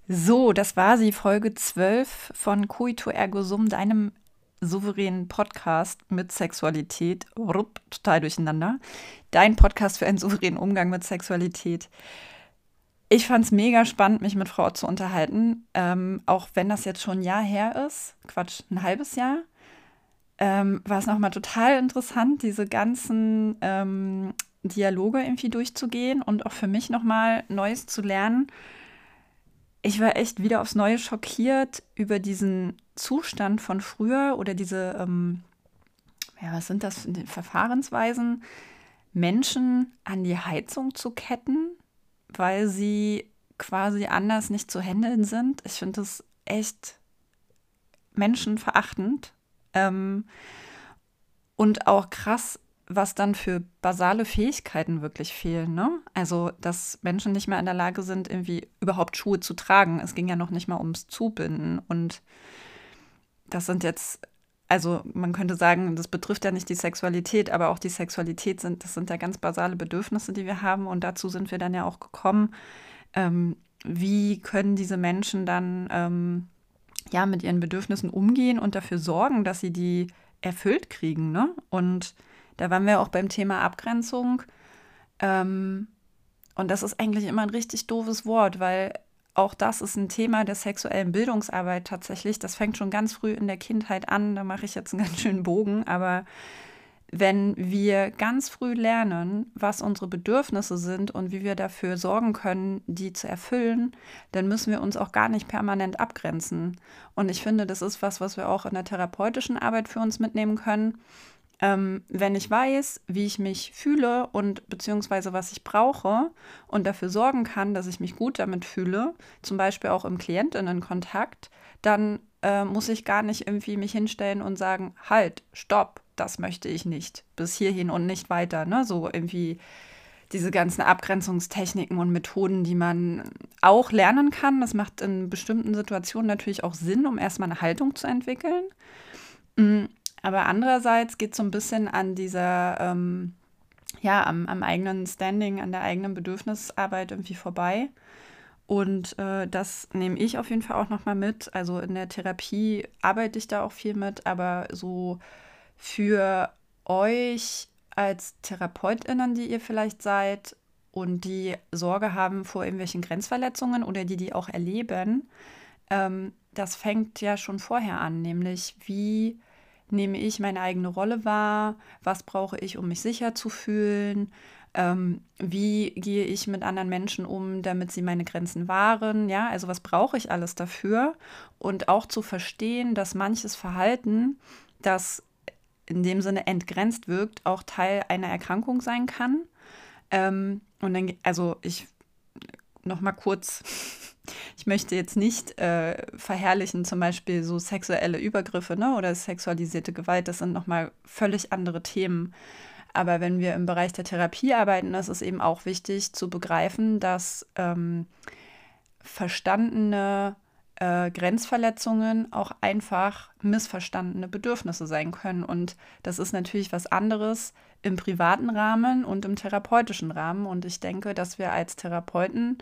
So, das war sie, Folge 12 von Coito Ergo Sum, deinem souveränen Podcast mit Sexualität. Rupp, total durcheinander. Dein Podcast für einen souveränen Umgang mit Sexualität. Ich fand es mega spannend, mich mit Frau zu unterhalten, ähm, auch wenn das jetzt schon ein Jahr her ist. Quatsch, ein halbes Jahr. Ähm, war es nochmal total interessant, diese ganzen ähm, Dialoge irgendwie durchzugehen und auch für mich nochmal Neues zu lernen. Ich war echt wieder aufs Neue schockiert über diesen Zustand von früher oder diese, ähm, ja, was sind das, Verfahrensweisen, Menschen an die Heizung zu ketten, weil sie quasi anders nicht zu handeln sind. Ich finde das echt menschenverachtend ähm, und auch krass, was dann für basale Fähigkeiten wirklich fehlen. Ne? Also, dass Menschen nicht mehr in der Lage sind, irgendwie überhaupt Schuhe zu tragen. Es ging ja noch nicht mal ums Zubinden und das sind jetzt, also man könnte sagen, das betrifft ja nicht die Sexualität, aber auch die Sexualität sind, das sind ja ganz basale Bedürfnisse, die wir haben. Und dazu sind wir dann ja auch gekommen. Ähm, wie können diese Menschen dann ähm, ja mit ihren Bedürfnissen umgehen und dafür sorgen, dass sie die erfüllt kriegen? Ne? Und da waren wir auch beim Thema Abgrenzung. Ähm, und das ist eigentlich immer ein richtig doofes Wort, weil auch das ist ein Thema der sexuellen Bildungsarbeit tatsächlich. Das fängt schon ganz früh in der Kindheit an. Da mache ich jetzt einen ganz schönen Bogen. Aber wenn wir ganz früh lernen, was unsere Bedürfnisse sind und wie wir dafür sorgen können, die zu erfüllen, dann müssen wir uns auch gar nicht permanent abgrenzen. Und ich finde, das ist was, was wir auch in der therapeutischen Arbeit für uns mitnehmen können ähm, wenn ich weiß, wie ich mich fühle und beziehungsweise was ich brauche und dafür sorgen kann, dass ich mich gut damit fühle, zum Beispiel auch im Klientinnenkontakt, dann äh, muss ich gar nicht irgendwie mich hinstellen und sagen, halt, stopp, das möchte ich nicht, bis hierhin und nicht weiter. Ne? So irgendwie diese ganzen Abgrenzungstechniken und Methoden, die man auch lernen kann. Das macht in bestimmten Situationen natürlich auch Sinn, um erstmal eine Haltung zu entwickeln. Mm, aber andererseits geht es so ein bisschen an dieser, ähm, ja, am, am, eigenen Standing, an der eigenen Bedürfnisarbeit irgendwie vorbei. Und äh, das nehme ich auf jeden Fall auch nochmal mit. Also in der Therapie arbeite ich da auch viel mit, aber so für euch als TherapeutInnen, die ihr vielleicht seid und die Sorge haben vor irgendwelchen Grenzverletzungen oder die die auch erleben, ähm, das fängt ja schon vorher an, nämlich wie nehme ich meine eigene Rolle wahr? Was brauche ich, um mich sicher zu fühlen? Ähm, wie gehe ich mit anderen Menschen um, damit sie meine Grenzen wahren? Ja, also was brauche ich alles dafür? Und auch zu verstehen, dass manches Verhalten, das in dem Sinne entgrenzt wirkt, auch Teil einer Erkrankung sein kann. Ähm, und dann, also ich noch mal kurz ich möchte jetzt nicht äh, verherrlichen, zum Beispiel so sexuelle Übergriffe ne, oder sexualisierte Gewalt. Das sind nochmal völlig andere Themen. Aber wenn wir im Bereich der Therapie arbeiten, ist es eben auch wichtig zu begreifen, dass ähm, verstandene äh, Grenzverletzungen auch einfach missverstandene Bedürfnisse sein können. Und das ist natürlich was anderes im privaten Rahmen und im therapeutischen Rahmen. Und ich denke, dass wir als Therapeuten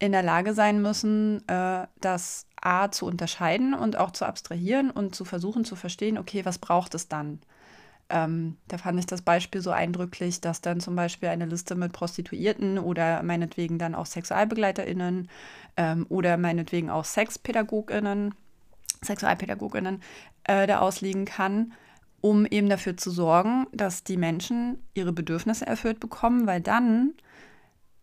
in der Lage sein müssen, äh, das A zu unterscheiden und auch zu abstrahieren und zu versuchen zu verstehen, okay, was braucht es dann? Ähm, da fand ich das Beispiel so eindrücklich, dass dann zum Beispiel eine Liste mit Prostituierten oder meinetwegen dann auch SexualbegleiterInnen ähm, oder meinetwegen auch SexpädagogInnen, SexualpädagogInnen äh, da ausliegen kann, um eben dafür zu sorgen, dass die Menschen ihre Bedürfnisse erfüllt bekommen, weil dann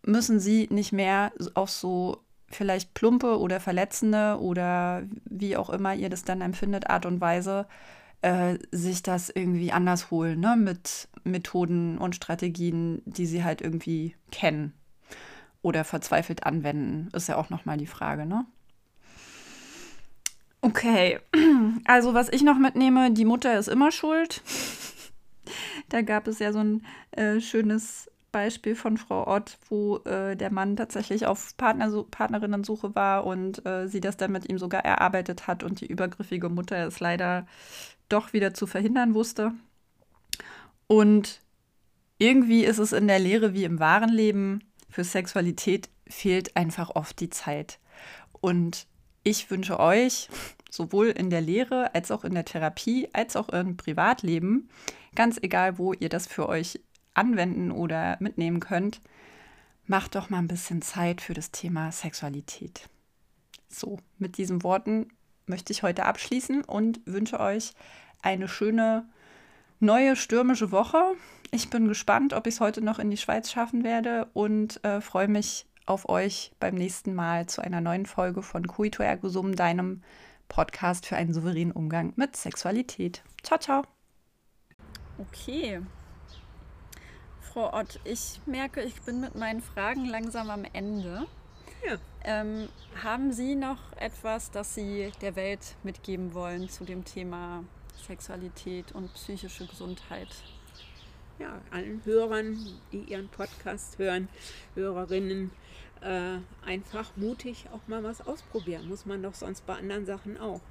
müssen sie nicht mehr auf so vielleicht plumpe oder verletzende oder wie auch immer ihr das dann empfindet, Art und Weise äh, sich das irgendwie anders holen, ne? mit Methoden und Strategien, die sie halt irgendwie kennen oder verzweifelt anwenden, ist ja auch nochmal die Frage, ne? Okay, also was ich noch mitnehme, die Mutter ist immer schuld. da gab es ja so ein äh, schönes Beispiel von Frau Ott, wo äh, der Mann tatsächlich auf Partner, Partnerinnensuche war und äh, sie das dann mit ihm sogar erarbeitet hat und die übergriffige Mutter es leider doch wieder zu verhindern wusste. Und irgendwie ist es in der Lehre wie im wahren Leben, für Sexualität fehlt einfach oft die Zeit. Und ich wünsche euch, sowohl in der Lehre als auch in der Therapie, als auch im Privatleben, ganz egal, wo ihr das für euch anwenden oder mitnehmen könnt, macht doch mal ein bisschen Zeit für das Thema Sexualität. So, mit diesen Worten möchte ich heute abschließen und wünsche euch eine schöne neue stürmische Woche. Ich bin gespannt, ob ich es heute noch in die Schweiz schaffen werde und äh, freue mich auf euch beim nächsten Mal zu einer neuen Folge von Cuito Ergo Sum, deinem Podcast für einen souveränen Umgang mit Sexualität. Ciao, ciao. Okay. Frau Ott, ich merke, ich bin mit meinen Fragen langsam am Ende. Ja. Ähm, haben Sie noch etwas, das Sie der Welt mitgeben wollen zu dem Thema Sexualität und psychische Gesundheit? Ja, allen Hörern, die Ihren Podcast hören, Hörerinnen, äh, einfach mutig auch mal was ausprobieren. Muss man doch sonst bei anderen Sachen auch.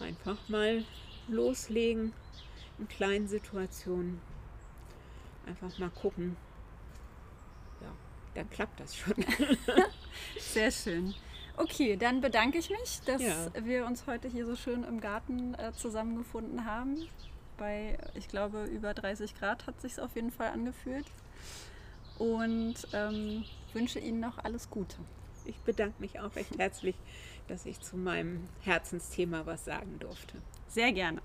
Einfach mal loslegen in kleinen Situationen. Einfach mal gucken. Ja, dann klappt das schon. Sehr schön. Okay, dann bedanke ich mich, dass ja. wir uns heute hier so schön im Garten äh, zusammengefunden haben. Bei, ich glaube, über 30 Grad hat sich auf jeden Fall angefühlt. Und ähm, wünsche Ihnen noch alles Gute. Ich bedanke mich auch recht herzlich, dass ich zu meinem Herzensthema was sagen durfte. Sehr gerne.